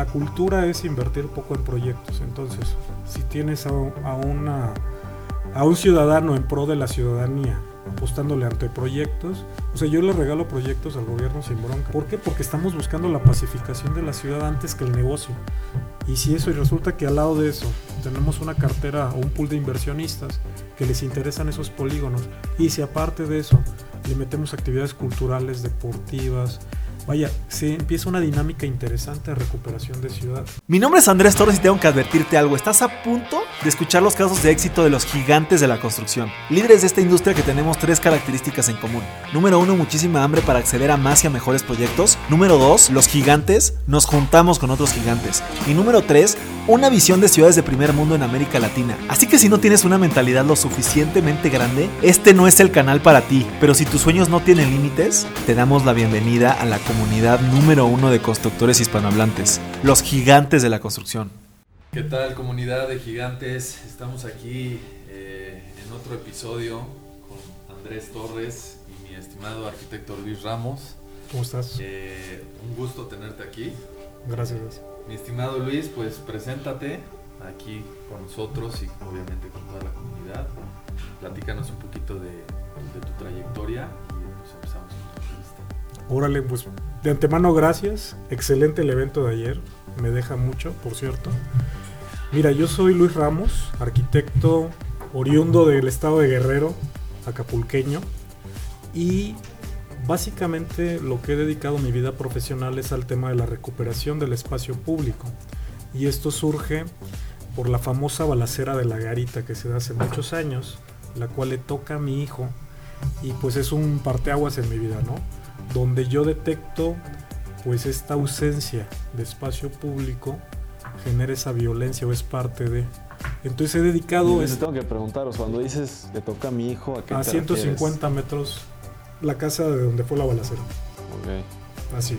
la cultura es invertir poco en proyectos. Entonces, si tienes a, a una, a un ciudadano en pro de la ciudadanía apostándole ante proyectos. O sea, yo le regalo proyectos al gobierno sin bronca. ¿Por qué? Porque estamos buscando la pacificación de la ciudad antes que el negocio. Y si eso, y resulta que al lado de eso tenemos una cartera o un pool de inversionistas que les interesan esos polígonos, y si aparte de eso le metemos actividades culturales, deportivas, Vaya, se empieza una dinámica interesante de recuperación de ciudad. Mi nombre es Andrés Torres y tengo que advertirte algo. Estás a punto de escuchar los casos de éxito de los gigantes de la construcción. Líderes de esta industria que tenemos tres características en común. Número uno, muchísima hambre para acceder a más y a mejores proyectos. Número dos, los gigantes nos juntamos con otros gigantes. Y número tres, una visión de ciudades de primer mundo en América Latina. Así que si no tienes una mentalidad lo suficientemente grande, este no es el canal para ti. Pero si tus sueños no tienen límites, te damos la bienvenida a la comunidad número uno de constructores hispanohablantes, los gigantes de la construcción. ¿Qué tal comunidad de gigantes? Estamos aquí eh, en otro episodio con Andrés Torres y mi estimado arquitecto Luis Ramos. ¿Cómo estás? Eh, un gusto tenerte aquí. Gracias. Mi estimado Luis, pues preséntate aquí con nosotros y obviamente con toda la comunidad. Platícanos un poquito de, tu trayectoria y pues empezamos con tu entrevista. Órale, pues de antemano gracias. Excelente el evento de ayer. Me deja mucho, por cierto. Mira, yo soy Luis Ramos, arquitecto oriundo del estado de Guerrero, acapulqueño. Y básicamente lo que he dedicado mi vida profesional es al tema de la recuperación del espacio público. Y esto surge por la famosa balacera de la garita que se da hace muchos años, la cual le toca a mi hijo. Y pues es un parteaguas en mi vida, ¿no? Donde yo detecto pues esta ausencia de espacio público genera esa violencia o es parte de. Entonces he dedicado... Tengo que preguntaros, cuando dices que toca a mi hijo, ¿a qué a te 150 metros la casa de donde fue la balacera. Ok. Así.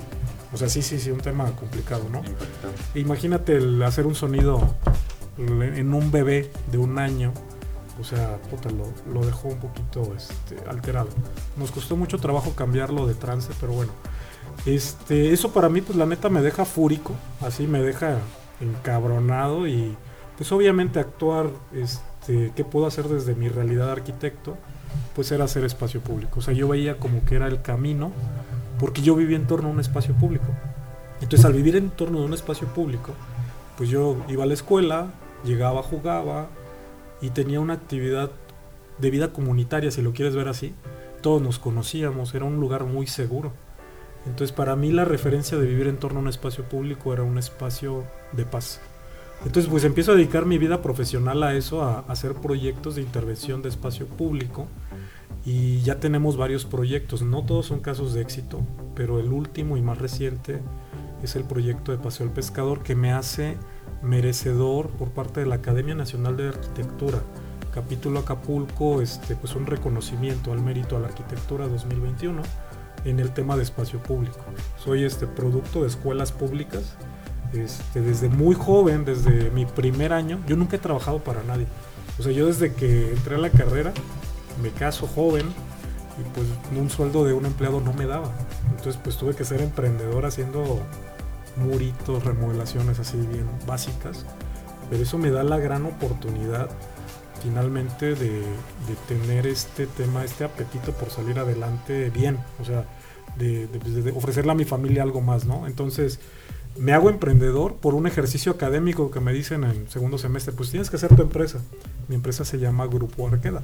O sea, sí, sí, sí, un tema complicado, ¿no? Impactante. Imagínate el hacer un sonido en un bebé de un año. O sea, puta, lo, lo dejó un poquito este, alterado. Nos costó mucho trabajo cambiarlo de trance, pero bueno. Este, eso para mí, pues la neta me deja fúrico. Así me deja encabronado y pues obviamente actuar, este, ¿qué puedo hacer desde mi realidad de arquitecto? Pues era hacer espacio público. O sea, yo veía como que era el camino, porque yo vivía en torno a un espacio público. Entonces, al vivir en torno a un espacio público, pues yo iba a la escuela, llegaba, jugaba y tenía una actividad de vida comunitaria, si lo quieres ver así. Todos nos conocíamos, era un lugar muy seguro. Entonces, para mí la referencia de vivir en torno a un espacio público era un espacio de paz. Entonces, pues empiezo a dedicar mi vida profesional a eso, a, a hacer proyectos de intervención de espacio público. Y ya tenemos varios proyectos, no todos son casos de éxito, pero el último y más reciente es el proyecto de Paseo del Pescador que me hace merecedor por parte de la Academia Nacional de Arquitectura, capítulo Acapulco, este, pues un reconocimiento al mérito a la arquitectura 2021 en el tema de espacio público. Soy este producto de escuelas públicas este, desde muy joven, desde mi primer año. Yo nunca he trabajado para nadie. O sea, yo desde que entré a la carrera, me caso joven y pues un sueldo de un empleado no me daba. Entonces pues tuve que ser emprendedor haciendo muritos, remodelaciones así bien básicas. Pero eso me da la gran oportunidad finalmente de, tener este tema, este apetito por salir adelante bien. O sea, de, de ofrecerle a mi familia algo más, ¿no? Entonces me hago emprendedor por un ejercicio académico que me dicen en segundo semestre, pues tienes que hacer tu empresa. Mi empresa se llama Grupo Arqueda.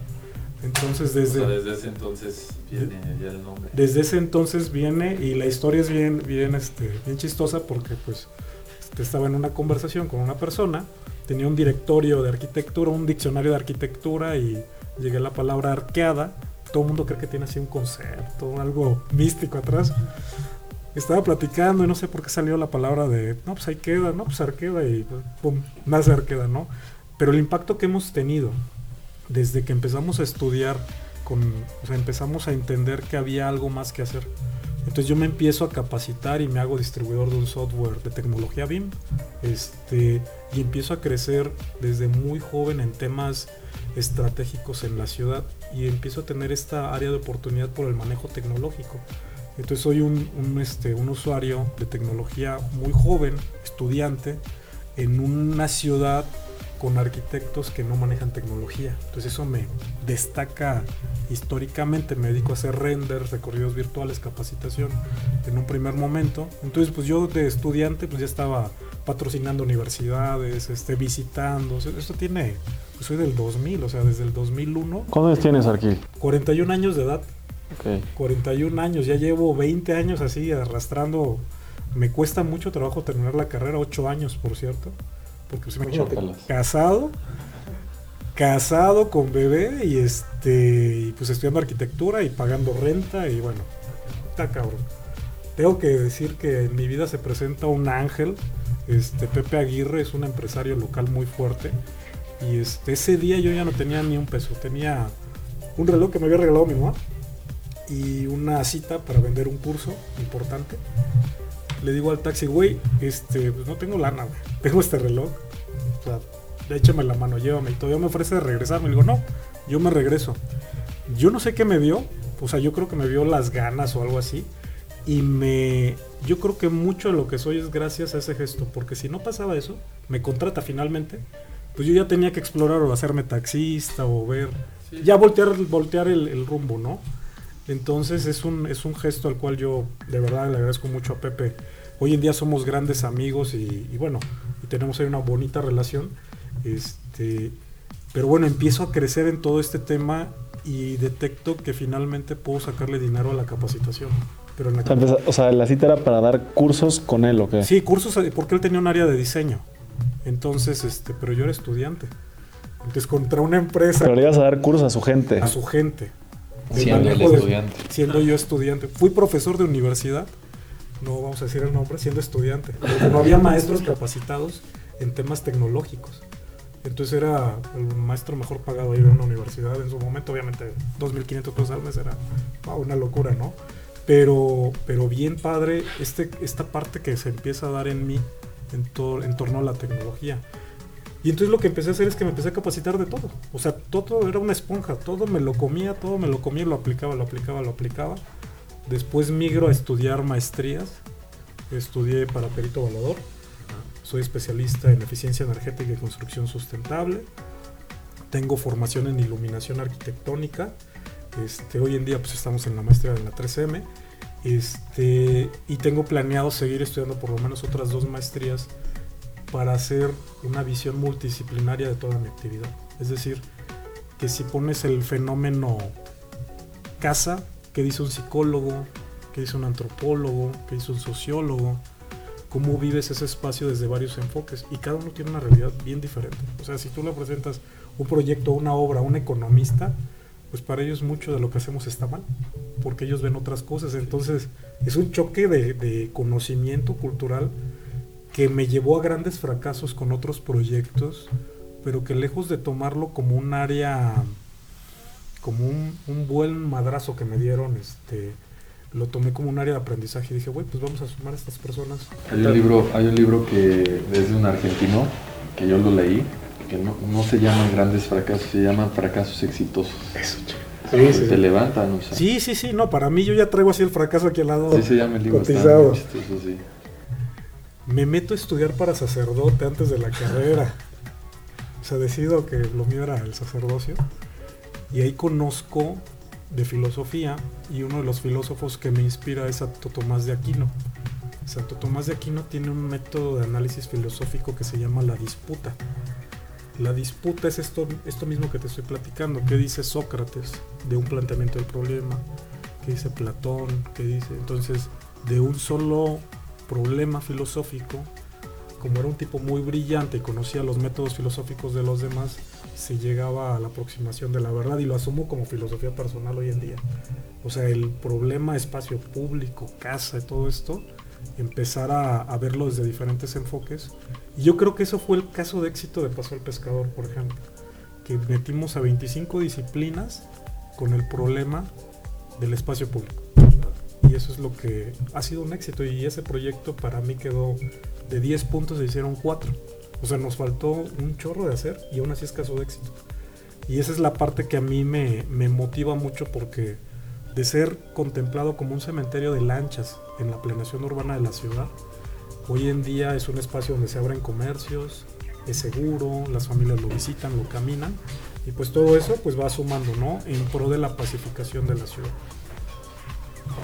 Entonces O desde... sea, desde ese entonces viene ya el nombre. Desde ese entonces viene y la historia es bien, bien, este, bien chistosa porque pues este, estaba en una conversación con una persona, tenía un directorio de arquitectura, un diccionario de arquitectura y llegué a la palabra arqueada. Todo el mundo cree que tiene así un concepto, algo místico atrás. Estaba platicando y no sé por qué salió la palabra de, no, pues ahí queda, no, pues arqueda y pues, pum, nace arqueda, ¿no? Pero el impacto que hemos tenido desde que empezamos a estudiar con, o sea, empezamos a entender que había algo más que hacer. Entonces yo me empiezo a capacitar y me hago distribuidor de un software de tecnología BIM. Este, y empiezo a crecer desde muy joven en temas estratégicos en la ciudad y empiezo a tener esta área de oportunidad por el manejo tecnológico. Entonces soy un, un, este, un usuario de tecnología muy joven, estudiante, en una ciudad con arquitectos que no manejan tecnología. Entonces eso me destaca históricamente. Me dedico a hacer renders, recorridos virtuales, capacitación en un primer momento. Entonces pues yo de estudiante pues ya estaba patrocinando universidades, este, visitando. Esto tiene, pues soy del 2000, o sea, desde el 2001. ¿Cuántos tienes, Arquil? 41 años de edad. Ok. 41 años, ya llevo 20 años así arrastrando. Me cuesta mucho trabajo terminar la carrera, 8 años por cierto. Porque pues, imagínate, casado, casado con bebé y este y pues estudiando arquitectura y pagando renta y bueno, está cabrón. Tengo que decir que en mi vida se presenta un ángel. Este Pepe Aguirre es un empresario local muy fuerte. Y este, ese día yo ya no tenía ni un peso. Tenía un reloj que me había regalado mi mamá y una cita para vender un curso importante. Le digo al taxi, güey, este, pues no tengo lana, güey. Tengo este reloj. O sea, échame la mano, llévame. Y todavía me ofrece regresarme. Le digo, no, yo me regreso. Yo no sé qué me vio. O sea, yo creo que me vio las ganas o algo así. Y me. Yo creo que mucho de lo que soy es gracias a ese gesto. Porque si no pasaba eso, me contrata finalmente. Pues yo ya tenía que explorar o hacerme taxista o ver. Sí. Ya voltear, voltear el, el rumbo, ¿no? Entonces es un, es un gesto al cual yo de verdad le agradezco mucho a Pepe. Hoy en día somos grandes amigos y, y bueno, y tenemos ahí una bonita relación. Este, pero bueno, empiezo a crecer en todo este tema y detecto que finalmente puedo sacarle dinero a la capacitación. Pero en la O sea, empeza- o sea, la cita era para dar cursos con él, ¿o qué? Sí, cursos, eh, porque él tenía un área de diseño. Entonces, este, pero yo era estudiante. Entonces, contra una empresa, Pero le ibas a dar cursos a su gente. a su gente. De Siendo el de- estudiante. siendo yo estudiante. Fui profesor de universidad, no vamos a decir el nombre, siendo estudiante. Porque no había maestros capacitados en temas tecnológicos. Entonces era el maestro mejor pagado ahí de una universidad. En su momento, obviamente, 2.500 pesos al mes era wow, una locura, ¿no? Pero, pero bien padre este, esta parte que se empieza a dar en mí en, todo, en torno a la tecnología. Y entonces lo que empecé a hacer es que me empecé a capacitar de todo. O sea, todo era una esponja, todo me lo comía, todo me lo comía, lo aplicaba, lo aplicaba, lo aplicaba. Después migro a estudiar maestrías. Estudié para perito evaluador. Soy especialista en eficiencia energética y construcción sustentable. Tengo formación en iluminación arquitectónica. Este, hoy en día pues estamos en la maestría de la 3M. Este, y tengo planeado seguir estudiando por lo menos otras dos maestrías para hacer una visión multidisciplinaria de toda mi actividad. Es decir, que si pones el fenómeno casa, que dice un psicólogo, que dice un antropólogo, que dice un sociólogo, cómo vives ese espacio desde varios enfoques y cada uno tiene una realidad bien diferente. O sea, si tú le presentas un proyecto, una obra un economista, pues para ellos mucho de lo que hacemos está mal, porque ellos ven otras cosas. Entonces es un choque de, de conocimiento cultural que me llevó a grandes fracasos con otros proyectos, pero que lejos de tomarlo como un área, como un, un buen madrazo que me dieron, este, lo tomé como un área de aprendizaje y dije, güey, pues vamos a sumar a estas personas. Hay un libro, hay un libro que es de un argentino, que yo lo leí, que no, no se llaman grandes fracasos, se llaman fracasos exitosos. Eso, Que sí, sí, te sí. levantan, o sea. Sí, sí, sí, no, para mí yo ya traigo así el fracaso aquí al lado. Sí se llama el libro, está cotizado. muy chistoso, sí. Me meto a estudiar para sacerdote antes de la carrera. O sea, decido que lo mío era el sacerdocio. Y ahí conozco de filosofía y uno de los filósofos que me inspira es Santo Tomás de Aquino. Santo Tomás de Aquino tiene un método de análisis filosófico que se llama la disputa. La disputa es esto, esto mismo que te estoy platicando. ¿Qué dice Sócrates de un planteamiento del problema? ¿Qué dice Platón? ¿Qué dice? Entonces, de un solo problema filosófico, como era un tipo muy brillante y conocía los métodos filosóficos de los demás, se llegaba a la aproximación de la verdad y lo asumo como filosofía personal hoy en día. O sea, el problema espacio público, casa y todo esto, empezar a, a verlo desde diferentes enfoques. Y yo creo que eso fue el caso de éxito de Paso al Pescador, por ejemplo, que metimos a 25 disciplinas con el problema del espacio público. Y eso es lo que ha sido un éxito. Y ese proyecto para mí quedó de 10 puntos, se hicieron 4. O sea, nos faltó un chorro de hacer y aún así es caso de éxito. Y esa es la parte que a mí me, me motiva mucho porque de ser contemplado como un cementerio de lanchas en la planeación urbana de la ciudad, hoy en día es un espacio donde se abren comercios, es seguro, las familias lo visitan, lo caminan y pues todo eso pues va sumando, ¿no? En pro de la pacificación de la ciudad.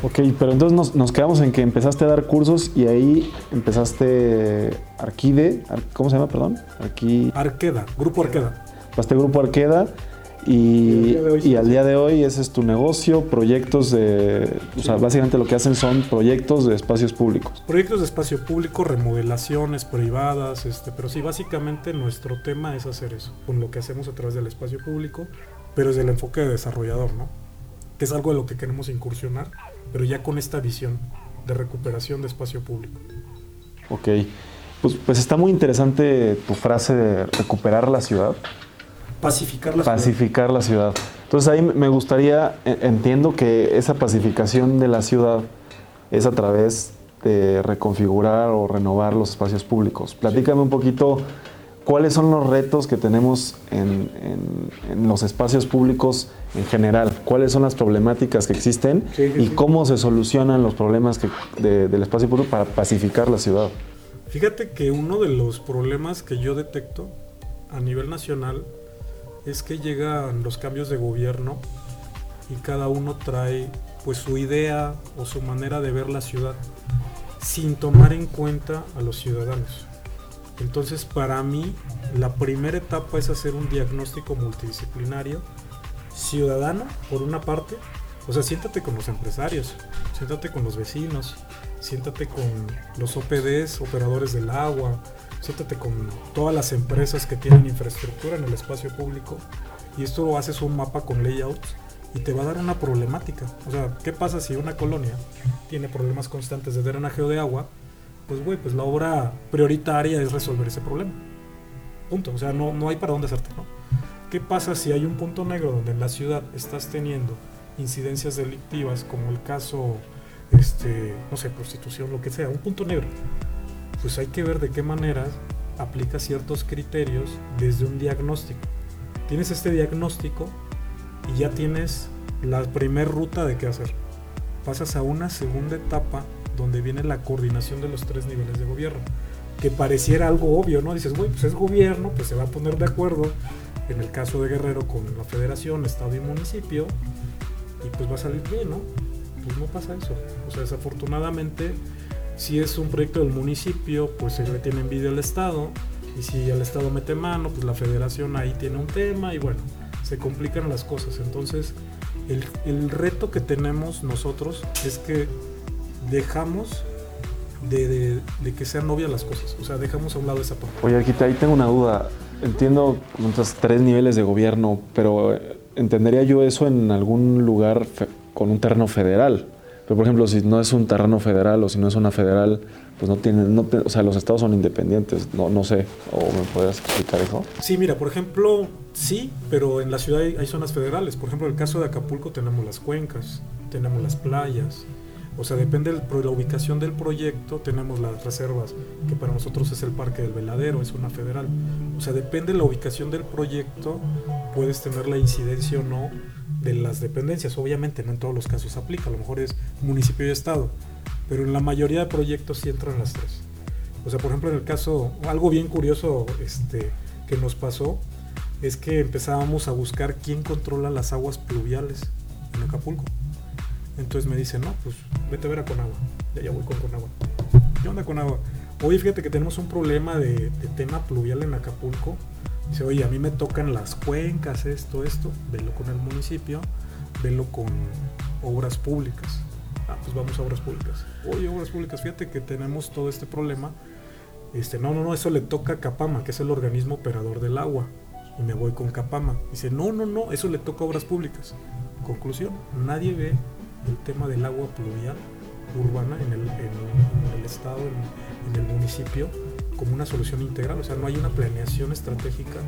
Ok, pero entonces nos, nos quedamos en que empezaste a dar cursos y ahí empezaste Arquide, Ar- ¿cómo se llama, perdón? Aquí, Arqueda, Grupo Arqueda. pasaste Grupo Arqueda y, Y al día de hoy sí. y al día de hoy ese es tu negocio, proyectos de, o sea, básicamente lo que hacen son proyectos de espacios públicos. Proyectos de espacio público, remodelaciones privadas, este, pero sí, básicamente nuestro tema es hacer eso, con lo que hacemos a través del espacio público, pero desde el enfoque de desarrollador, ¿no? Que es algo de lo que queremos incursionar, pero ya con esta visión de recuperación de espacio público. Ok, pues, pues está muy interesante tu frase de recuperar la ciudad. Pacificar la ciudad. pacificar la ciudad. Entonces ahí me gustaría, e- entiendo que esa pacificación de la ciudad es a través de reconfigurar o renovar los espacios públicos. Platícame un poquito cuáles son los retos que tenemos en, en- en los espacios públicos en general, cuáles son las problemáticas que existen Sí, sí, y cómo se solucionan los problemas que- de- del espacio público para pacificar la ciudad. Fíjate que uno de los problemas que yo detecto a nivel nacional es que llegan los cambios de gobierno y cada uno trae pues su idea o su manera de ver la ciudad sin tomar en cuenta a los ciudadanos. Entonces para mí la primera etapa es hacer un diagnóstico multidisciplinario ciudadano por una parte, o sea, siéntate con los empresarios, siéntate con los vecinos, siéntate con los OPDs, operadores del agua, siéntate con todas las empresas que tienen infraestructura en el espacio público y esto lo haces un mapa con layouts y te va a dar una problemática. O sea, ¿qué pasa si una colonia tiene problemas constantes de drenaje o de agua? Pues güey, pues la obra prioritaria es resolver ese problema. Punto. O sea, no, no hay para dónde hacerte, ¿no? ¿Qué pasa si hay un punto negro donde en la ciudad estás teniendo incidencias delictivas como el caso, este, no sé, prostitución, lo que sea, un punto negro? Pues hay que ver de qué manera aplica ciertos criterios desde un diagnóstico. Tienes este diagnóstico y ya tienes la primer ruta de qué hacer. Pasas a una segunda etapa donde viene la coordinación de los tres niveles de gobierno. Que pareciera algo obvio, ¿no? Dices, güey, pues es gobierno, pues se va a poner de acuerdo. En el caso de Guerrero con la federación, estado y municipio. Y pues va a salir bien, ¿no? Pues no pasa eso. O sea, desafortunadamente, si es un proyecto del municipio, pues se le tiene envidia al estado. Y si el estado mete mano, pues la federación ahí tiene un tema y bueno, se complican las cosas. Entonces, el, el reto que tenemos nosotros es que dejamos de, de- de que sean novias las cosas. O sea, dejamos a un lado esa parte. Oye, Arquita, ahí tengo una duda. Entiendo estos tres niveles de gobierno, pero eh, entendería yo eso en algún lugar con un terreno federal. Pero, por ejemplo, si no es un terreno federal o si no es una federal, pues no tienen, no o sea, los estados son independientes. No, no sé, o me podrías explicar eso. Sí, mira, por ejemplo, sí, pero en la ciudad hay, hay zonas federales. Por ejemplo, en el caso de Acapulco tenemos las cuencas, tenemos las playas. O sea, depende de la ubicación del proyecto, tenemos las reservas, que para nosotros es el Parque del Veladero, es una federal. O sea, depende de la ubicación del proyecto, puedes tener la incidencia o no de las dependencias. Obviamente no en todos los casos aplica, a lo mejor es municipio y estado, pero en la mayoría de proyectos sí entran las tres. O sea, por ejemplo, en el caso, algo bien curioso este, que nos pasó es que empezábamos a buscar quién controla las aguas pluviales en Acapulco. Entonces me dice, no, pues vete a ver a Conagua. Ya, ya voy con Conagua. ¿Qué onda Conagua? Oye, fíjate que tenemos un problema de, tema pluvial en Acapulco. Dice, oye, a mí me tocan las cuencas, esto, esto. Velo con el municipio, velo con obras públicas. Ah, pues vamos a obras públicas. Oye, obras públicas, fíjate que tenemos todo este problema. Este, no, no, no, eso le toca a Capama, que es el organismo operador del agua. Y me voy con Capama. Dice, no, no, no, eso le toca a obras públicas. Conclusión, nadie ve el tema del agua pluvial urbana en el, estado, en, el municipio, como una solución integral. O sea, no hay una planeación estratégica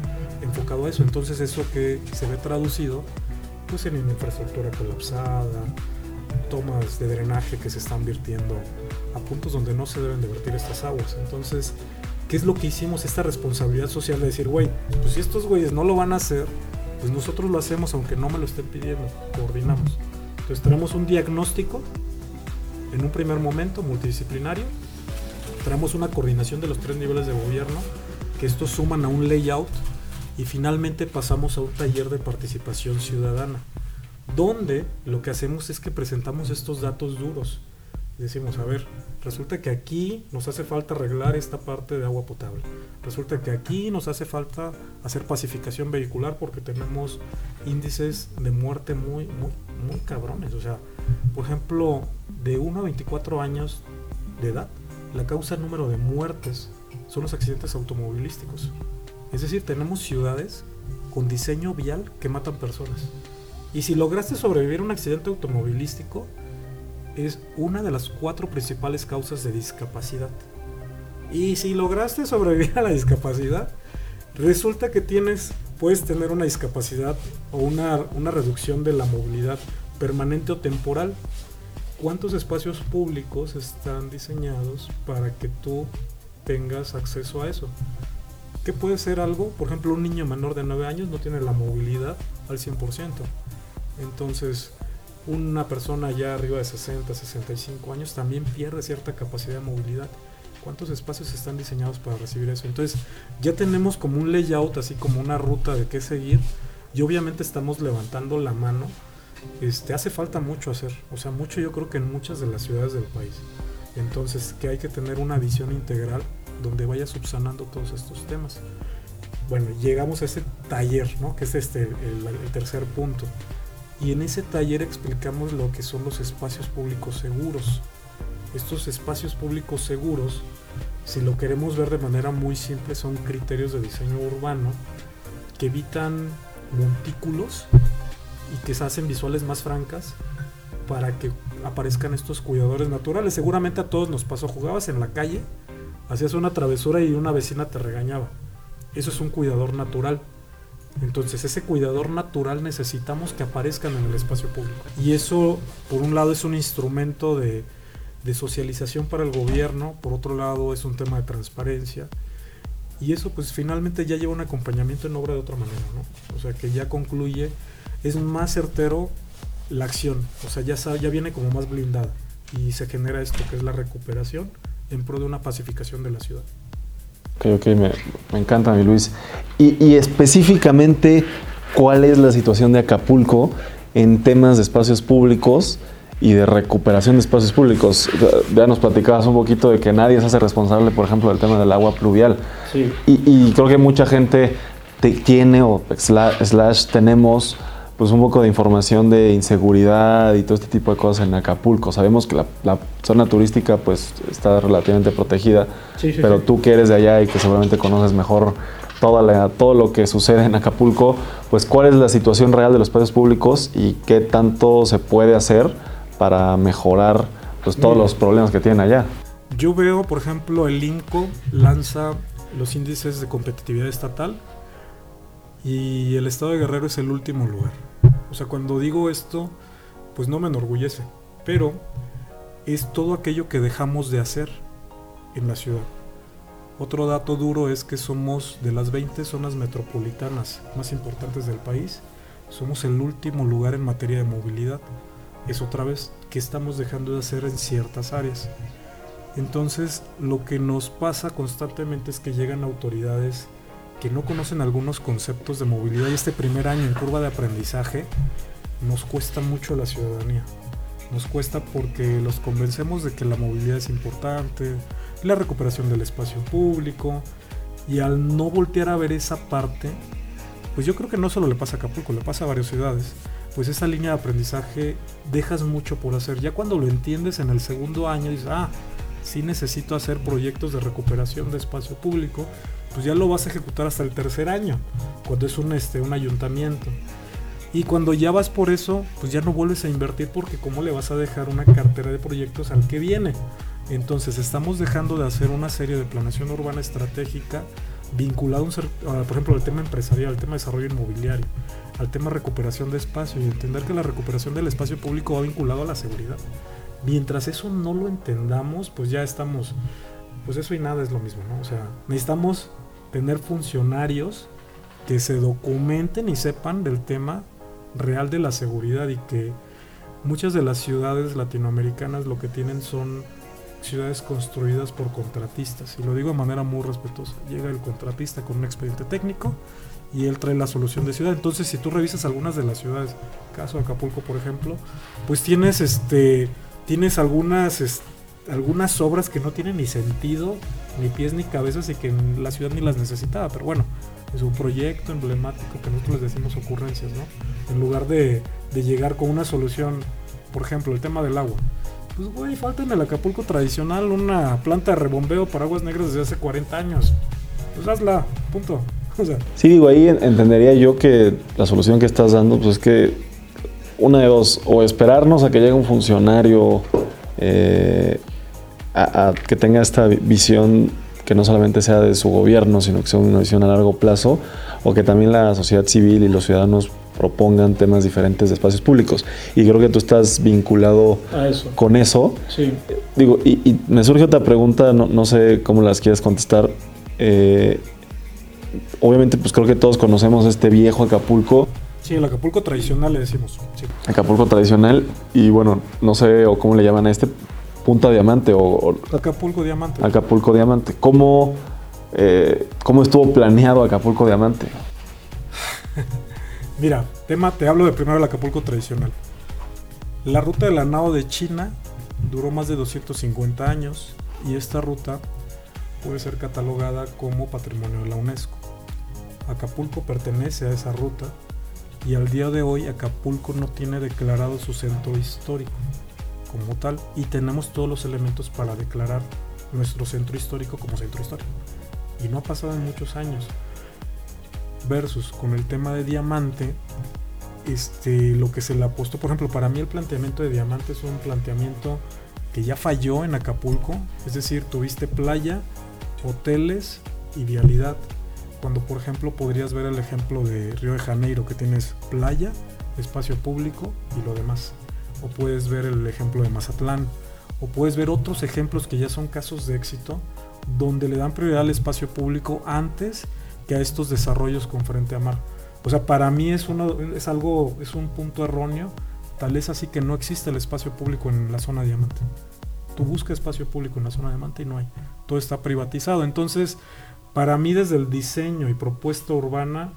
enfocado a eso. Entonces eso que se ve traducido pues en infraestructura colapsada, tomas de drenaje que se están vertiendo a puntos donde no se deben de vertir estas aguas. Entonces, ¿qué es lo que hicimos? Esta responsabilidad social de decir, güey, pues si estos güeyes no lo van a hacer, pues nosotros lo hacemos aunque no me lo estén pidiendo, coordinamos. Entonces tenemos un diagnóstico en un primer momento multidisciplinario, tenemos una coordinación de los tres niveles de gobierno, que estos suman a un layout y finalmente pasamos a un taller de participación ciudadana, donde lo que hacemos es que presentamos estos datos duros. Decimos, a ver, resulta que aquí nos hace falta arreglar esta parte de agua potable. Resulta que aquí nos hace falta hacer pacificación vehicular porque tenemos índices de muerte muy, muy, muy cabrones. O sea, por ejemplo, de 1 a 24 años de edad, la causa número de muertes son los accidentes automovilísticos. Es decir, tenemos ciudades con diseño vial que matan personas. Y si lograste sobrevivir a un accidente automovilístico, es una de las cuatro principales causas de discapacidad. Y si lograste sobrevivir a la discapacidad, resulta que tienes, puedes tener una discapacidad o una, una reducción de la movilidad permanente o temporal. ¿Cuántos espacios públicos están diseñados para que tú tengas acceso a eso? ¿Qué puede ser algo? Por ejemplo, un niño menor de 9 años no tiene la movilidad al 100%. Entonces, una persona ya arriba de 60, 65 años también pierde cierta capacidad de movilidad. ¿Cuántos espacios están diseñados para recibir eso? Entonces, ya tenemos como un layout, así como una ruta de qué seguir. Y obviamente estamos levantando la mano. Este, hace falta mucho hacer, o sea, mucho yo creo que en muchas de las ciudades del país. Entonces, que hay que tener una visión integral donde vaya subsanando todos estos temas. Bueno, llegamos a ese taller, ¿no? Que es este, el, el tercer punto. Y en ese taller explicamos lo que son los espacios públicos seguros. Estos espacios públicos seguros, si lo queremos ver de manera muy simple, son criterios de diseño urbano que evitan montículos y que se hacen visuales más francas para que aparezcan estos cuidadores naturales. Seguramente a todos nos pasó, jugabas en la calle, hacías una travesura y una vecina te regañaba. Eso es un cuidador natural. Entonces ese cuidador natural necesitamos que aparezcan en el espacio público. Y eso, por un lado, es un instrumento de, socialización para el gobierno, por otro lado, es un tema de transparencia. Y eso pues finalmente ya lleva un acompañamiento en obra de otra manera, ¿no? O sea que ya concluye, es más certero la acción, o sea, ya, ya viene como más blindada y se genera esto que es la recuperación en pro de una pacificación de la ciudad. Ok, ok, me, me encanta, mi Luis. Y, y, específicamente, ¿cuál es la situación de Acapulco en temas de espacios públicos y de recuperación de espacios públicos? Ya nos platicabas un poquito de que nadie se hace responsable, por ejemplo, del tema del agua pluvial. Sí. Y, y creo que mucha gente te, tiene o slash, slash tenemos pues un poco de información de inseguridad y todo este tipo de cosas en Acapulco. Sabemos que la, la zona turística pues está relativamente protegida, Sí, sí, pero sí. tú que eres de allá y que seguramente conoces mejor toda la, todo lo que sucede en Acapulco, pues cuál es la situación real de los espacios públicos y qué tanto se puede hacer para mejorar pues, todos Mira. los problemas que tienen allá. Yo veo, por ejemplo, el INCO lanza los índices de competitividad estatal y el estado de Guerrero es el último lugar. O sea, cuando digo esto, pues no me enorgullece, pero es todo aquello que dejamos de hacer en la ciudad. Otro dato duro es que somos de las 20 zonas metropolitanas más importantes del país, somos el último lugar en materia de movilidad. Es otra vez que estamos dejando de hacer en ciertas áreas. Entonces, lo que nos pasa constantemente es que llegan autoridades que no conocen algunos conceptos de movilidad y este primer año en curva de aprendizaje nos cuesta mucho a la ciudadanía. Nos cuesta porque los convencemos de que la movilidad es importante, la recuperación del espacio público y al no voltear a ver esa parte, pues yo creo que no solo le pasa a Acapulco, le pasa a varias ciudades, pues esa línea de aprendizaje dejas mucho por hacer. Ya cuando lo entiendes en el segundo año dices, ah, sí necesito hacer proyectos de recuperación de espacio público, pues ya lo vas a ejecutar hasta el tercer año, cuando es un, este, un ayuntamiento. Y cuando ya vas por eso, pues ya no vuelves a invertir porque cómo le vas a dejar una cartera de proyectos al que viene. Entonces estamos dejando de hacer una serie de planeación urbana estratégica vinculado, a un cer- a, por ejemplo, al tema empresarial, al tema de desarrollo inmobiliario, al tema recuperación de espacio y entender que la recuperación del espacio público va vinculado a la seguridad. Mientras eso no lo entendamos, pues ya estamos, pues eso y nada es lo mismo, ¿no? O sea, necesitamos tener funcionarios que se documenten y sepan del tema real de la seguridad y que muchas de las ciudades latinoamericanas lo que tienen son ciudades construidas por contratistas. Y lo digo de manera muy respetuosa. Llega el contratista con un expediente técnico y él trae la solución de ciudad. Entonces, si tú revisas algunas de las ciudades, caso Acapulco, por ejemplo, pues tienes este tienes algunas algunas obras que no tienen ni sentido, ni pies ni cabezas y que la ciudad ni las necesitaba, pero bueno, es un proyecto emblemático que nosotros les decimos ocurrencias, ¿no? En lugar de, de llegar con una solución, por ejemplo, el tema del agua pues, güey, falta en el Acapulco tradicional una planta de rebombeo para aguas negras desde hace 40 años. Pues hazla, punto. Sí, digo, ahí entendería yo que la solución que estás dando, pues es que una de dos, o esperarnos a que llegue un funcionario eh, a, que tenga esta visión que no solamente sea de su gobierno, sino que sea una visión a largo plazo, o que también la sociedad civil y los ciudadanos propongan temas diferentes de espacios públicos. Y creo que tú estás vinculado con eso. Sí. Digo, y, me surge otra pregunta, no, sé cómo las quieres contestar. Eh, obviamente, pues creo que todos conocemos este viejo Acapulco. Sí, el Acapulco tradicional le decimos. Acapulco tradicional y bueno, no sé o cómo le llaman a este, Punta Diamante o... Acapulco Diamante. Acapulco Diamante. ¿Cómo, eh, ¿Cómo estuvo planeado Acapulco Diamante? Mira, tema, te hablo de primero el Acapulco tradicional. La ruta de la nao de China duró más de 250 años y esta ruta puede ser catalogada como patrimonio de la UNESCO. Acapulco pertenece a esa ruta y al día de hoy Acapulco no tiene declarado su centro histórico como tal y tenemos todos los elementos para declarar nuestro centro histórico como centro histórico. Y no ha pasado en muchos años. Versus con el tema de diamante, este, lo que se le apostó, por ejemplo, para mí el planteamiento de diamante es un planteamiento que ya falló en Acapulco, es decir, tuviste playa, hoteles y vialidad. Cuando por ejemplo podrías ver el ejemplo de Río de Janeiro, que tienes playa, espacio público y lo demás o puedes ver el ejemplo de Mazatlán, o puedes ver otros ejemplos que ya son casos de éxito, donde le dan prioridad al espacio público antes que a estos desarrollos con frente a mar. O sea, para mí es, uno, es algo, es un punto erróneo, tal es así que no existe el espacio público en la zona diamante. Tú buscas espacio público en la zona diamante y no hay. Todo está privatizado. Entonces, para mí desde el diseño y propuesta urbana,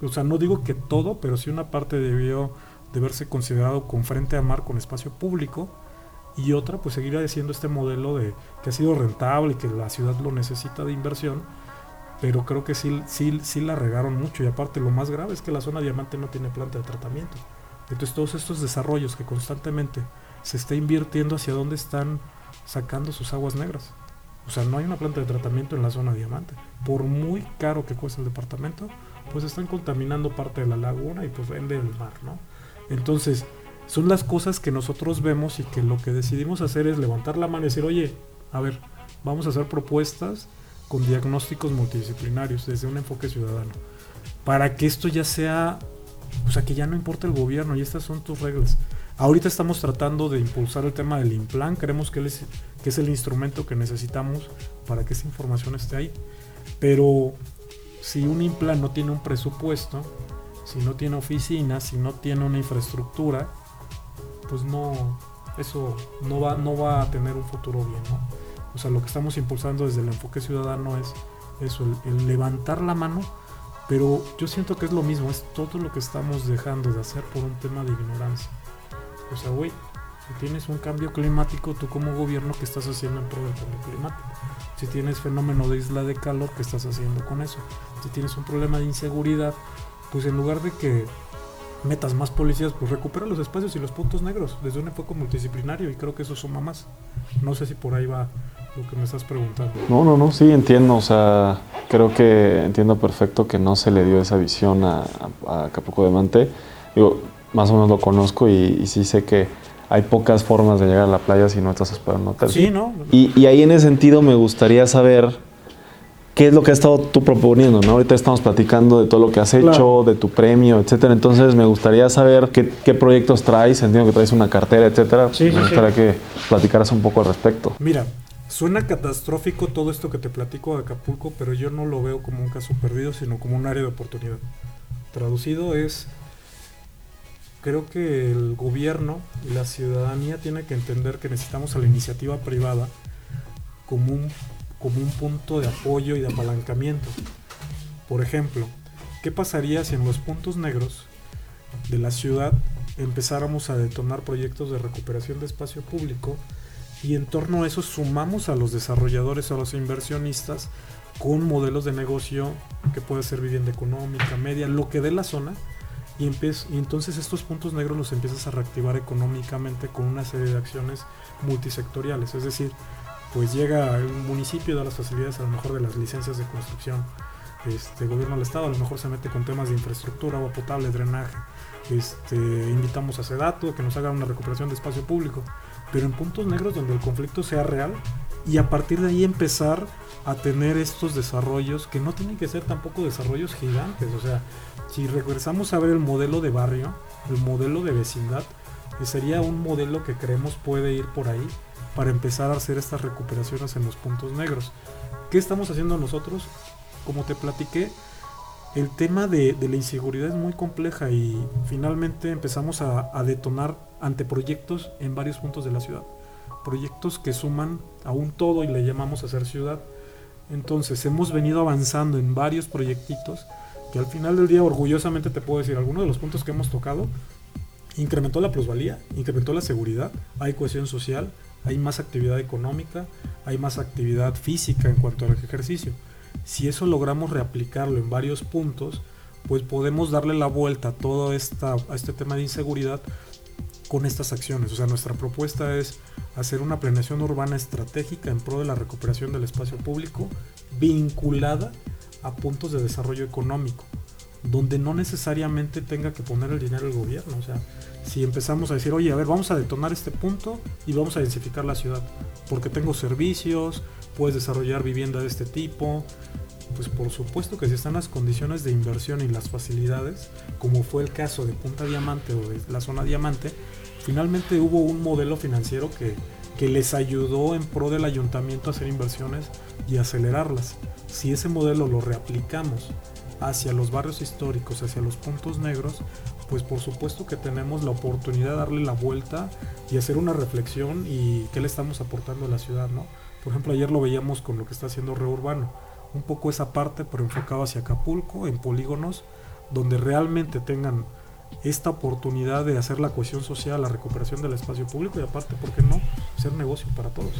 o sea, no digo que todo, pero sí una parte debió de verse considerado con frente a mar, con espacio público, y otra, pues seguir haciendo este modelo de que ha sido rentable y que la ciudad lo necesita de inversión, pero creo que sí, sí, sí la regaron mucho, y aparte lo más grave es que la zona diamante no tiene planta de tratamiento. Entonces todos estos desarrollos que constantemente se está invirtiendo hacia dónde están sacando sus aguas negras. O sea, no hay una planta de tratamiento en la zona diamante. Por muy caro que cueste el departamento, pues están contaminando parte de la laguna y pues vende el mar, ¿no? Entonces, son las cosas que nosotros vemos y que lo que decidimos hacer es levantar la mano y decir, oye, a ver, vamos a hacer propuestas con diagnósticos multidisciplinarios desde un enfoque ciudadano. Para que esto ya sea, o sea, que ya no importa el gobierno y estas son tus reglas. Ahorita estamos tratando de impulsar el tema del Implan, creemos que, es, que es el instrumento que necesitamos para que esa información esté ahí. Pero si un Implan no tiene un presupuesto, si no tiene oficinas, si no tiene una infraestructura, pues no, eso no va, no va a tener un futuro bien, ¿no? O sea, lo que estamos impulsando desde el enfoque ciudadano es eso, el, levantar la mano, pero yo siento que es lo mismo, es todo lo que estamos dejando de hacer por un tema de ignorancia. O sea, güey, si tienes un cambio climático, tú como gobierno, ¿qué estás haciendo en pro del cambio climático? Si tienes fenómeno de isla de calor, ¿qué estás haciendo con eso? Si tienes un problema de inseguridad, pues en lugar de que metas más policías, pues recupera los espacios y los puntos negros desde un enfoque multidisciplinario y creo que eso suma más. No sé si por ahí va lo que me estás preguntando. No, no, no, sí entiendo, o sea, creo que entiendo perfecto que no se le dio esa visión a, a, de Mante. Digo, más o menos lo conozco y, sí sé que hay pocas formas de llegar a la playa si no estás esperando un hotel. Sí, ¿no? Y, y ahí en ese sentido me gustaría saber qué es lo que has estado tú proponiendo, ¿no? Ahorita estamos platicando de todo lo que has hecho, de tu premio, etcétera. Entonces me gustaría saber qué, proyectos traes, entiendo que traes una cartera, etcétera. Sí, me gustaría que platicaras un poco al respecto. Mira, suena catastrófico todo esto que te platico de Acapulco, pero yo no lo veo como un caso perdido, sino como un área de oportunidad. Traducido es creo que el gobierno y la ciudadanía tienen que entender que necesitamos a la iniciativa privada como un, como un punto de apoyo y de apalancamiento. Por ejemplo, ¿qué pasaría si en los puntos negros de la ciudad empezáramos a detonar proyectos de recuperación de espacio público y en torno a eso sumamos a los desarrolladores a los inversionistas con modelos de negocio que puede ser vivienda económica, media, lo que dé la zona y, y entonces estos puntos negros los empiezas a reactivar económicamente con una serie de acciones multisectoriales, es decir, pues llega un municipio, da las facilidades a lo mejor de las licencias de construcción, este gobierno del estado a lo mejor se mete con temas de infraestructura, agua potable, drenaje, este, invitamos a Sedato a que nos haga una recuperación de espacio público, pero en puntos negros donde el conflicto sea real y a partir de ahí empezar a tener estos desarrollos que no tienen que ser tampoco desarrollos gigantes, o sea, si regresamos a ver el modelo de barrio, el modelo de vecindad, sería un modelo que creemos puede ir por ahí para empezar a hacer estas recuperaciones en los puntos negros. ¿Qué estamos haciendo nosotros? Como te platiqué, el tema de, la inseguridad es muy compleja y finalmente empezamos a, detonar anteproyectos en varios puntos de la ciudad. Proyectos que suman a un todo y le llamamos hacer ciudad. Entonces hemos venido avanzando en varios proyectitos que al final del día orgullosamente te puedo decir, algunos de los puntos que hemos tocado incrementó la plusvalía, incrementó la seguridad, hay cohesión social, hay más actividad económica, hay más actividad física en cuanto al ejercicio. Si eso logramos reaplicarlo en varios puntos, pues podemos darle la vuelta a todo a este tema de inseguridad con estas acciones. O sea, nuestra propuesta es hacer una planeación urbana estratégica en pro de la recuperación del espacio público vinculada a puntos de desarrollo económico, donde no necesariamente tenga que poner el dinero el gobierno. O sea, si empezamos a decir, oye, a ver, vamos a detonar este punto y vamos a densificar la ciudad, porque tengo servicios, puedes desarrollar vivienda de este tipo, pues por supuesto que si están las condiciones de inversión y las facilidades, como fue el caso de Punta Diamante o de la zona Diamante, finalmente hubo un modelo financiero que, que les ayudó en pro del ayuntamiento a hacer inversiones y acelerarlas. Si ese modelo lo reaplicamos hacia los barrios históricos, hacia los puntos negros, pues por supuesto que tenemos la oportunidad de darle la vuelta y hacer una reflexión y qué le estamos aportando a la ciudad, ¿no? Por ejemplo, ayer lo veíamos con lo que está haciendo Reurbano, un poco esa parte, pero enfocado hacia Acapulco, en polígonos, donde realmente tengan esta oportunidad de hacer la cohesión social, la recuperación del espacio público y aparte, ¿por qué no? Ser negocio para todos.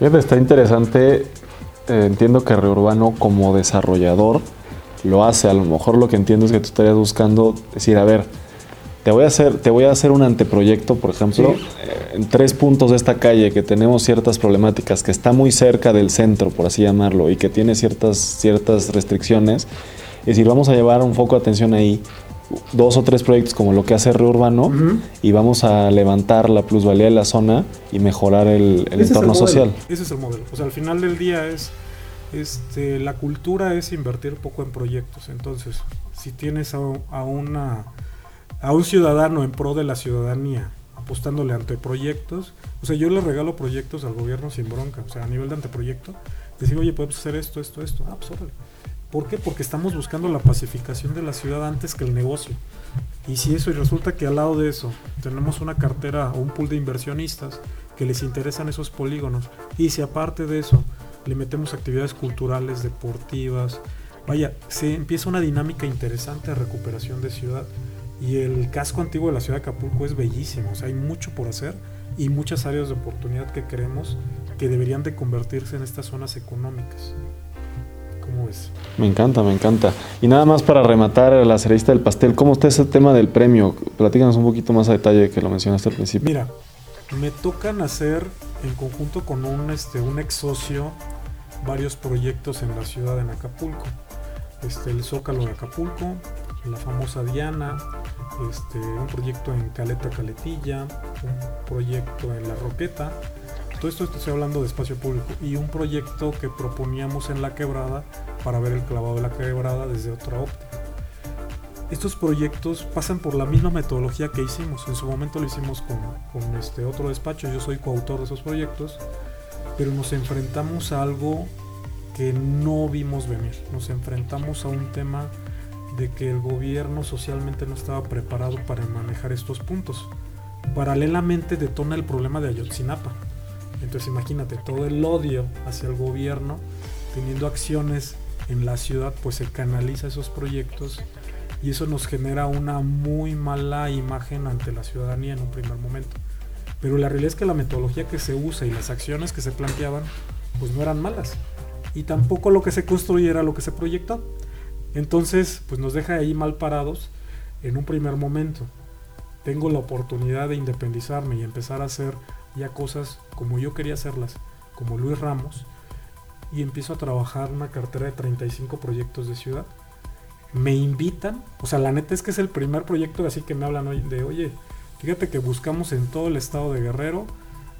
Está interesante. Eh, entiendo que Reurbano como desarrollador lo hace. A lo mejor lo que entiendo es que tú estarías buscando decir, a ver, te voy a hacer, te voy a hacer un anteproyecto, por ejemplo, eh, en tres puntos de esta calle que tenemos ciertas problemáticas, que está muy cerca del centro, por así llamarlo, y que tiene ciertas, ciertas restricciones. Es decir, vamos a llevar un foco de atención ahí, dos o tres proyectos como lo que hace Reurbano, y vamos a levantar la plusvalía de la zona y mejorar el, entorno social. Ese es el modelo. O sea, al final del día es este, la cultura es invertir poco en proyectos. Entonces, si tienes a, un ciudadano en pro de la ciudadanía apostándole ante proyectos, o sea, yo le regalo proyectos al gobierno sin bronca, o sea, a nivel de anteproyecto, decir, oye, podemos hacer esto, esto, esto, ah, pues ¿Por qué? Porque estamos buscando la pacificación de la ciudad antes que el negocio. Y si eso, y resulta que al lado de eso tenemos una cartera o un pool de inversionistas que les interesan esos polígonos, y si aparte de eso le metemos actividades culturales, deportivas. Vaya, se empieza una dinámica interesante de recuperación de ciudad. Y el casco antiguo de la ciudad de Acapulco es bellísimo, o sea, hay mucho por hacer y muchas áreas de oportunidad que creemos que deberían de convertirse en estas zonas económicas. ¿Cómo ves? Me encanta, me encanta. Y nada más para rematar la cerejita del pastel, ¿cómo está ese tema del premio? Platícanos un poquito más a detalle que lo mencionaste al principio. Mira, me tocan hacer en conjunto con un, este, un ex socio varios proyectos en la ciudad en Acapulco. Este, el Zócalo de Acapulco, la famosa Diana, este, un proyecto en Caleta Caletilla, un proyecto en La Roqueta. Todo esto estoy hablando de espacio público y un proyecto que proponíamos en La Quebrada para ver el clavado de la quebrada desde otra óptica. Estos proyectos pasan por la misma metodología que hicimos. En su momento lo hicimos con, con este otro despacho. Yo soy coautor de esos proyectos pero nos enfrentamos a algo que no vimos venir. Nos enfrentamos a un tema de que el gobierno socialmente no estaba preparado para manejar estos puntos. Paralelamente detona el problema de Ayotzinapa. Entonces imagínate, todo el odio hacia el gobierno, teniendo acciones en la ciudad, pues se canaliza esos proyectos y eso nos genera una muy mala imagen ante la ciudadanía en un primer momento. Pero la realidad es que la metodología que se usa y las acciones que se planteaban, pues no eran malas. Y tampoco lo que se construyera era lo que se proyectó. Entonces, pues nos deja ahí mal parados en un primer momento. Tengo la oportunidad de independizarme y empezar a hacer ya cosas como yo quería hacerlas, como Luis Ramos, y empiezo a trabajar una cartera de 35 proyectos de ciudad. Me invitan, o sea, la neta es que es el primer proyecto así que me hablan hoy de, oye, fíjate que buscamos en todo el estado de Guerrero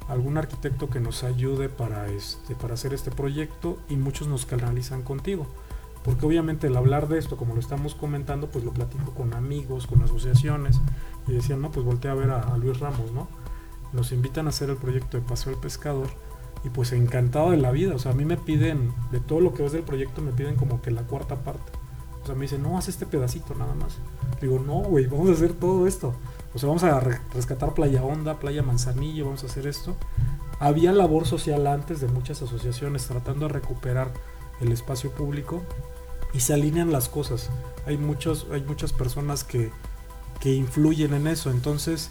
algún arquitecto que nos ayude para, este, para hacer este proyecto y muchos nos canalizan contigo. Porque obviamente el hablar de esto, como lo estamos comentando, pues lo platico con amigos, con asociaciones, y decían, no, pues voltea a ver a, a Luis Ramos, ¿no? Nos invitan a hacer el proyecto de Paseo del Pescador y pues encantado de la vida. O sea, a mí me piden, de todo lo que ves del proyecto, me piden como que la cuarta parte. O sea, me dicen, no, haz este pedacito nada más. Digo, no, güey, vamos a hacer todo esto. O sea, vamos a rescatar Playa Honda, Playa Manzanillo, vamos a hacer esto. Había labor social antes de muchas asociaciones tratando de recuperar el espacio público y se alinean las cosas. Hay, muchos, hay muchas personas que, que influyen en eso. Entonces,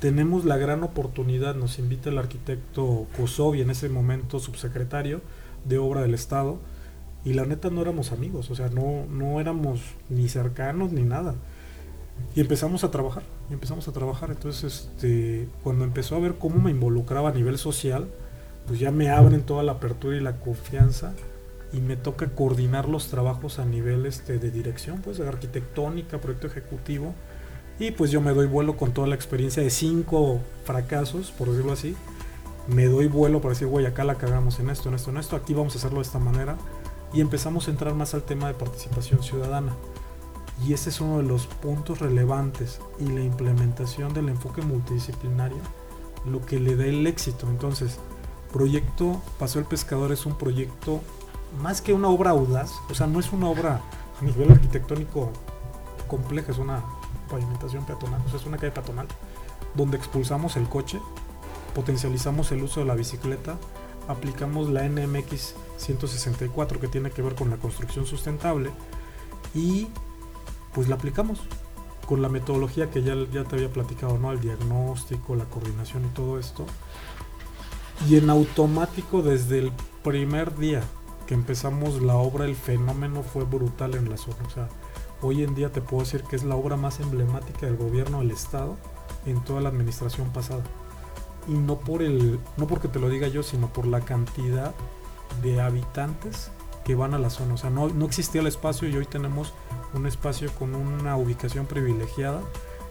tenemos la gran oportunidad, nos invita el arquitecto Kosovi, en ese momento subsecretario de Obra del Estado, y la neta no éramos amigos, o sea, no, no éramos ni cercanos ni nada. Y empezamos a trabajar, y empezamos a trabajar. Entonces, este, cuando empezó a ver cómo me involucraba a nivel social, pues ya me abren toda la apertura y la confianza y me toca coordinar los trabajos a nivel este, de dirección, pues de arquitectónica, proyecto ejecutivo y pues yo me doy vuelo con toda la experiencia de cinco fracasos, por decirlo así. Me doy vuelo para decir, güey, acá la cagamos en esto, en esto, en esto, aquí vamos a hacerlo de esta manera. Y empezamos a entrar más al tema de participación ciudadana. Y ese es uno de los puntos relevantes y la implementación del enfoque multidisciplinario, lo que le da el éxito. Entonces, proyecto Paseo el Pescador es un proyecto más que una obra audaz, o sea, no es una obra a nivel arquitectónico compleja, es una pavimentación peatonal, o sea, es una calle peatonal, donde expulsamos el coche, potencializamos el uso de la bicicleta, aplicamos la NMX 164 que tiene que ver con la construcción sustentable y pues la aplicamos con la metodología que ya, ya te había platicado, ¿no? El diagnóstico, la coordinación y todo esto. Y en automático desde el primer día que empezamos la obra, el fenómeno fue brutal en la zona. O sea, hoy en día te puedo decir que es la obra más emblemática del gobierno del estado en toda la administración pasada. Y no por el no porque te lo diga yo, sino por la cantidad de habitantes que van a la zona. O sea, no, no existía el espacio y hoy tenemos un espacio con una ubicación privilegiada.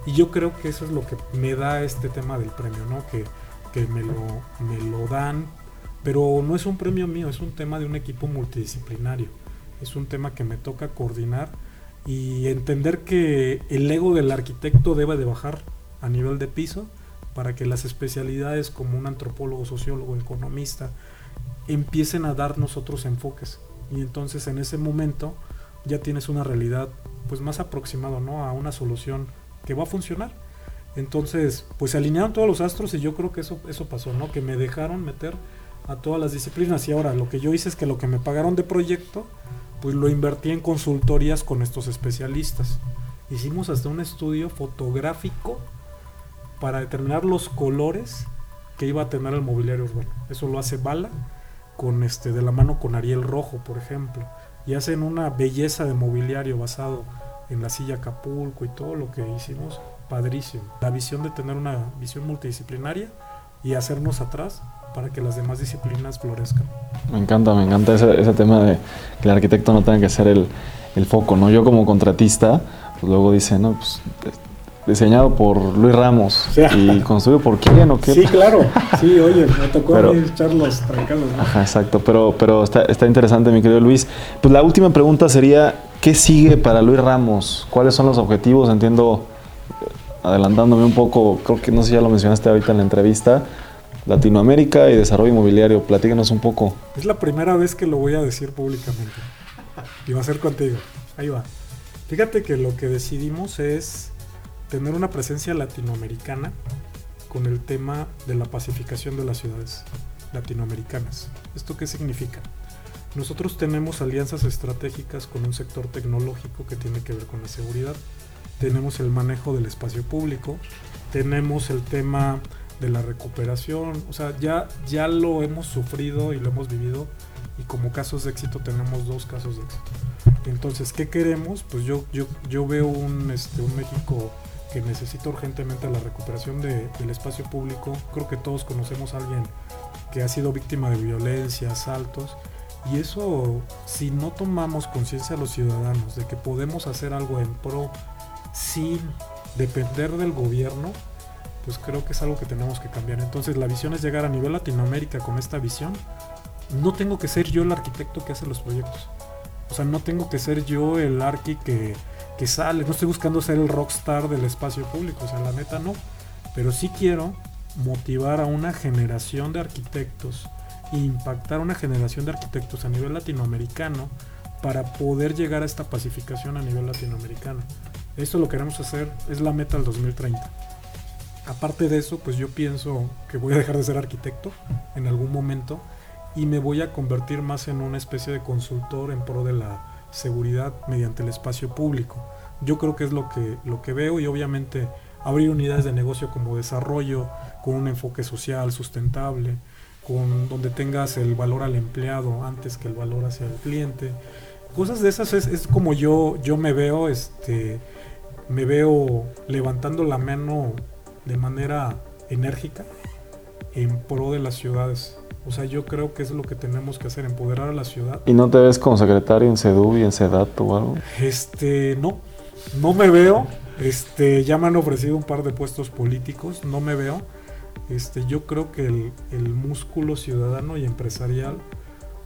Y yo creo que eso es lo que me da este tema del premio, ¿no? Que, que me, lo, me lo dan. Pero no es un premio mío, es un tema de un equipo multidisciplinario. Es un tema que me toca coordinar y entender que el ego del arquitecto debe de bajar a nivel de piso para que las especialidades como un antropólogo, sociólogo, economista empiecen a darnos otros enfoques y entonces en ese momento ya tienes una realidad pues más aproximada ¿no? a una solución que va a funcionar. Entonces, pues se alinearon todos los astros y yo creo que eso, eso pasó, ¿no? Que me dejaron meter a todas las disciplinas y ahora lo que yo hice es que lo que me pagaron de proyecto pues lo invertí en consultorías con estos especialistas. Hicimos hasta un estudio fotográfico para determinar los colores que iba a tener el mobiliario urbano. Eso lo hace Bala con este de la mano con Ariel Rojo, por ejemplo, y hacen una belleza de mobiliario basado en la silla Acapulco y todo lo que hicimos, padrísimo. La visión de tener una visión multidisciplinaria y hacernos atrás para que las demás disciplinas florezcan. Me encanta, me encanta ese, ese tema de que el arquitecto no tenga que ser el, el foco, ¿no? Yo como contratista, pues luego dice, no, pues diseñado por Luis Ramos y construido por quién o qué. Sí, claro. Sí, oye, me tocó pero, echar los trancados. ¿no? Ajá, exacto. Pero, pero está, está interesante, mi querido Luis. Pues la última pregunta sería, ¿qué sigue para Luis Ramos? ¿Cuáles son los objetivos? Entiendo, adelantándome un poco, creo que no sé si ya lo mencionaste ahorita en la entrevista, Latinoamérica y desarrollo inmobiliario. Platícanos un poco. Es la primera vez que lo voy a decir públicamente. Y va a ser contigo. Ahí va. Fíjate que lo que decidimos es tener una presencia latinoamericana con el tema de la pacificación de las ciudades latinoamericanas. ¿Esto qué significa? Nosotros tenemos alianzas estratégicas con un sector tecnológico que tiene que ver con la seguridad. Tenemos el manejo del espacio público, tenemos el tema de la recuperación, o sea, ya, ya lo hemos sufrido y lo hemos vivido y como casos de éxito tenemos dos casos de éxito. Entonces, ¿qué queremos? Pues yo, yo, yo veo un, este, un México que necesita urgentemente la recuperación de, del espacio público. Creo que todos conocemos a alguien que ha sido víctima de violencia, asaltos. Y eso, si no tomamos conciencia a los ciudadanos de que podemos hacer algo en pro sin depender del gobierno, pues creo que es algo que tenemos que cambiar. Entonces la visión es llegar a nivel Latinoamérica con esta visión. No tengo que ser yo el arquitecto que hace los proyectos. O sea, no tengo que ser yo el arqui que, que sale. No estoy buscando ser el rockstar del espacio público. O sea, la neta no. Pero sí quiero motivar a una generación de arquitectos e impactar a una generación de arquitectos a nivel latinoamericano para poder llegar a esta pacificación a nivel latinoamericano. Esto lo queremos hacer, es la meta del 2030. Aparte de eso, pues yo pienso que voy a dejar de ser arquitecto en algún momento y me voy a convertir más en una especie de consultor en pro de la seguridad mediante el espacio público. Yo creo que es lo que, lo que veo y obviamente abrir unidades de negocio como desarrollo con un enfoque social sustentable, con donde tengas el valor al empleado antes que el valor hacia el cliente. Cosas de esas es, es como yo, yo me veo, este, me veo levantando la mano de manera enérgica en pro de las ciudades. O sea, yo creo que es lo que tenemos que hacer, empoderar a la ciudad. ¿Y no te ves como secretario en CEDU y en CEDAT o algo? Este, no, no me veo. Este, ya me han ofrecido un par de puestos políticos, no me veo. Este, yo creo que el, el músculo ciudadano y empresarial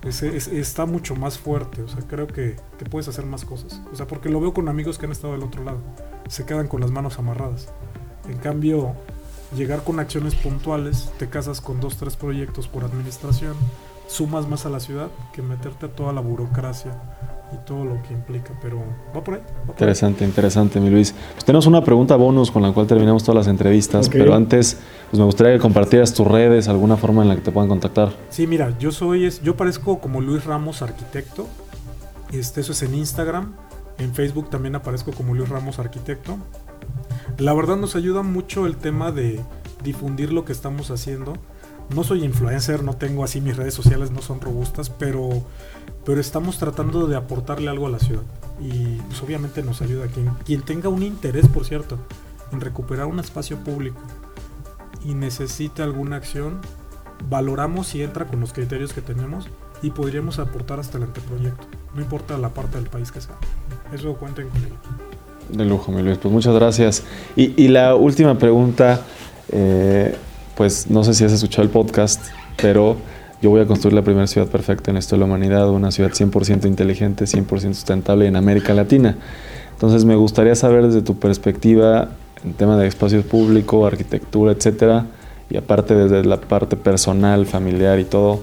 es, es, está mucho más fuerte. O sea, creo que, que, puedes hacer más cosas. O sea, porque lo veo con amigos que han estado del otro lado. Se quedan con las manos amarradas. En cambio, llegar con acciones puntuales, te casas con dos, tres proyectos por administración, sumas más a la ciudad que meterte a toda la burocracia y todo lo que implica, pero va por ahí. Va por interesante, ahí. interesante, mi Luis. Pues tenemos una pregunta bonus con la cual terminamos todas las entrevistas, okay. pero antes pues me gustaría que compartieras tus redes, alguna forma en la que te puedan contactar. Sí, mira, yo soy, yo parezco como Luis Ramos Arquitecto, este, eso es en Instagram, en Facebook también aparezco como Luis Ramos Arquitecto. La verdad nos ayuda mucho el tema de difundir lo que estamos haciendo. No soy influencer, no tengo así mis redes sociales, no son robustas, pero, pero estamos tratando de aportarle algo a la ciudad. Y pues obviamente nos ayuda quien, quien tenga un interés, por cierto, en recuperar un espacio público y necesita alguna acción, valoramos si entra con los criterios que tenemos y podríamos aportar hasta el anteproyecto. No importa la parte del país que sea. Eso cuenten con ello. De lujo, mi Luis. Pues muchas gracias. Y, y la última pregunta, eh, pues no sé si has escuchado el podcast, pero yo voy a construir la primera ciudad perfecta en esto de la humanidad, una ciudad 100% inteligente, 100% sustentable en América Latina. Entonces me gustaría saber desde tu perspectiva en tema de espacios públicos, arquitectura, etcétera, y aparte desde la parte personal, familiar y todo,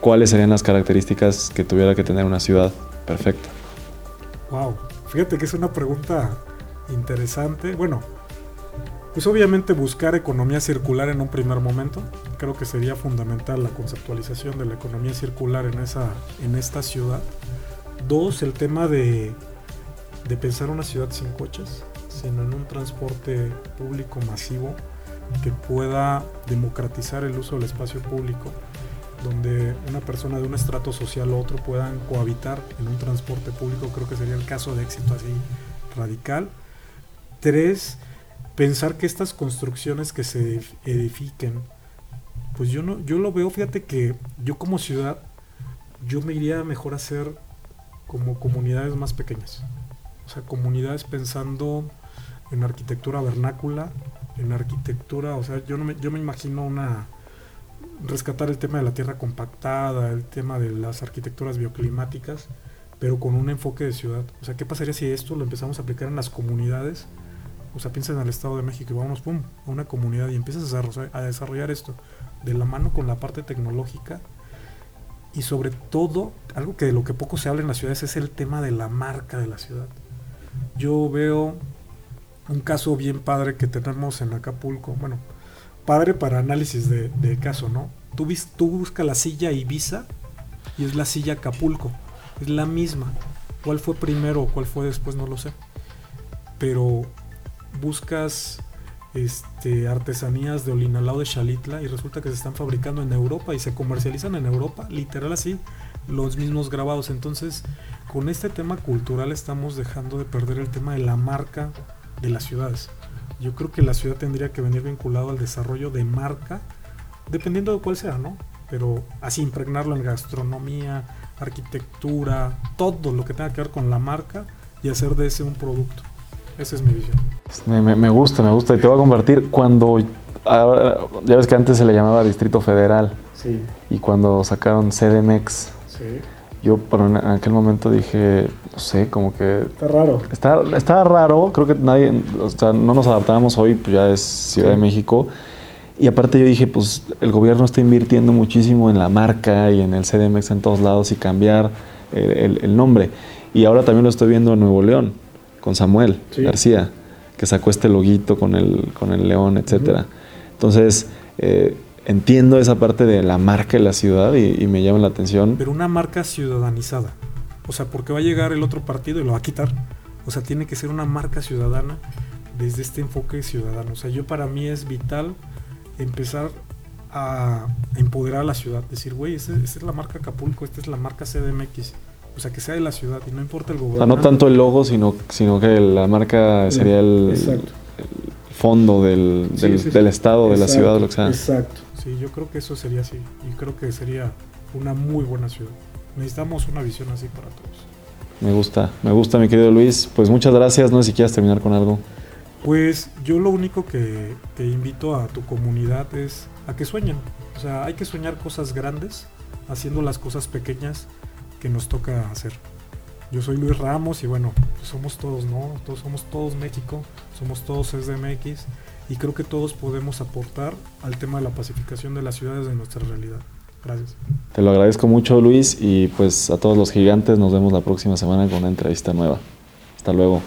¿cuáles serían las características que tuviera que tener una ciudad perfecta? Wow, fíjate que es una pregunta interesante. Bueno, pues obviamente buscar economía circular en un primer momento. Creo que sería fundamental la conceptualización de la economía circular en, esa, en esta ciudad. Dos, el tema de, de pensar una ciudad sin coches, sino en un transporte público masivo que pueda democratizar el uso del espacio público, donde una persona de un estrato social u otro puedan cohabitar en un transporte público, creo que sería el caso de éxito así radical. Tres, pensar que estas construcciones que se edifiquen, pues yo no, yo lo veo, fíjate que yo como ciudad, yo me iría mejor a hacer como comunidades más pequeñas. O sea, comunidades pensando en arquitectura vernácula, en arquitectura, o sea, yo, no me, yo me imagino una rescatar el tema de la tierra compactada, el tema de las arquitecturas bioclimáticas, pero con un enfoque de ciudad. O sea, ¿qué pasaría si esto lo empezamos a aplicar en las comunidades? O sea, piensa en el Estado de México y vamos, pum, a una comunidad y empiezas a desarrollar, esto de la mano con la parte tecnológica y sobre todo, algo que de lo que poco se habla en las ciudades es el tema de la marca de la ciudad. yo veo un caso bien padre que tenemos en Acapulco. Bueno, padre para análisis de, caso, ¿no? Tú buscas la silla Ibiza y es la silla Acapulco. Es la misma. ¿Cuál fue primero o cuál fue después? No lo sé. Pero buscas este, artesanías de Olinalao de Xalitla y resulta que se están fabricando en Europa y se comercializan en Europa, literal así, los mismos grabados. Entonces, con este tema cultural estamos dejando de perder el tema de la marca de las ciudades. Yo creo que la ciudad tendría que venir vinculado al desarrollo de marca, dependiendo de cuál sea, ¿no? Pero así impregnarlo en gastronomía, arquitectura, todo lo que tenga que ver con la marca y hacer de ese un producto. Esa es mi visión. Me, gusta, me gusta. Y te voy a compartir cuando. ya ves que antes se le llamaba Distrito Federal. Sí, Y cuando sacaron CDMX, sí. yo pero en aquel momento dije, no sé, como que. Está raro. Está, está raro, creo que nadie. O sea, no nos adaptamos hoy, pues ya es Ciudad de México. Y aparte yo dije, pues el gobierno está invirtiendo muchísimo en la marca y en el CDMX en todos lados y cambiar el, el- el nombre. Y ahora también lo estoy viendo en Nuevo León, con Samuel Sí. García, que sacó este loguito con el, con el león, etcétera. Entonces, eh, entiendo esa parte de la marca de la ciudad y, y me llama la atención. Pero una marca ciudadanizada. O sea, porque va a llegar el otro partido y lo va a quitar. O sea, tiene que ser una marca ciudadana desde este enfoque ciudadano. O sea, yo para mí es vital empezar a empoderar a la ciudad. Decir, güey, esta, esta es la marca Acapulco, esta es la marca CDMX. O sea, que sea de la ciudad y no importa el O sea, gobierno. no tanto el logo, sino, sino que la marca sería el, Exacto. el fondo del, del, sí, sí. del estado, de la ciudad, lo que sea. Exacto. Sí, yo creo que eso sería así. Y creo que sería una muy buena ciudad. Necesitamos una visión así para todos. Me gusta, me gusta, mi querido Luis. Pues muchas gracias. No sé si quieres terminar con algo. Pues yo lo único que te invito a tu comunidad es a que sueñen. O sea, hay que soñar cosas grandes haciendo las cosas pequeñas que nos toca hacer. Yo soy Luis Ramos y bueno, pues somos todos, ¿no? Todos somos todos México, somos todos SDMX y creo que todos podemos aportar al tema de la pacificación de las ciudades de nuestra realidad. Gracias. Te lo agradezco mucho, Luis. Y pues a todos los gigantes nos vemos la próxima semana con una entrevista nueva. Hasta luego.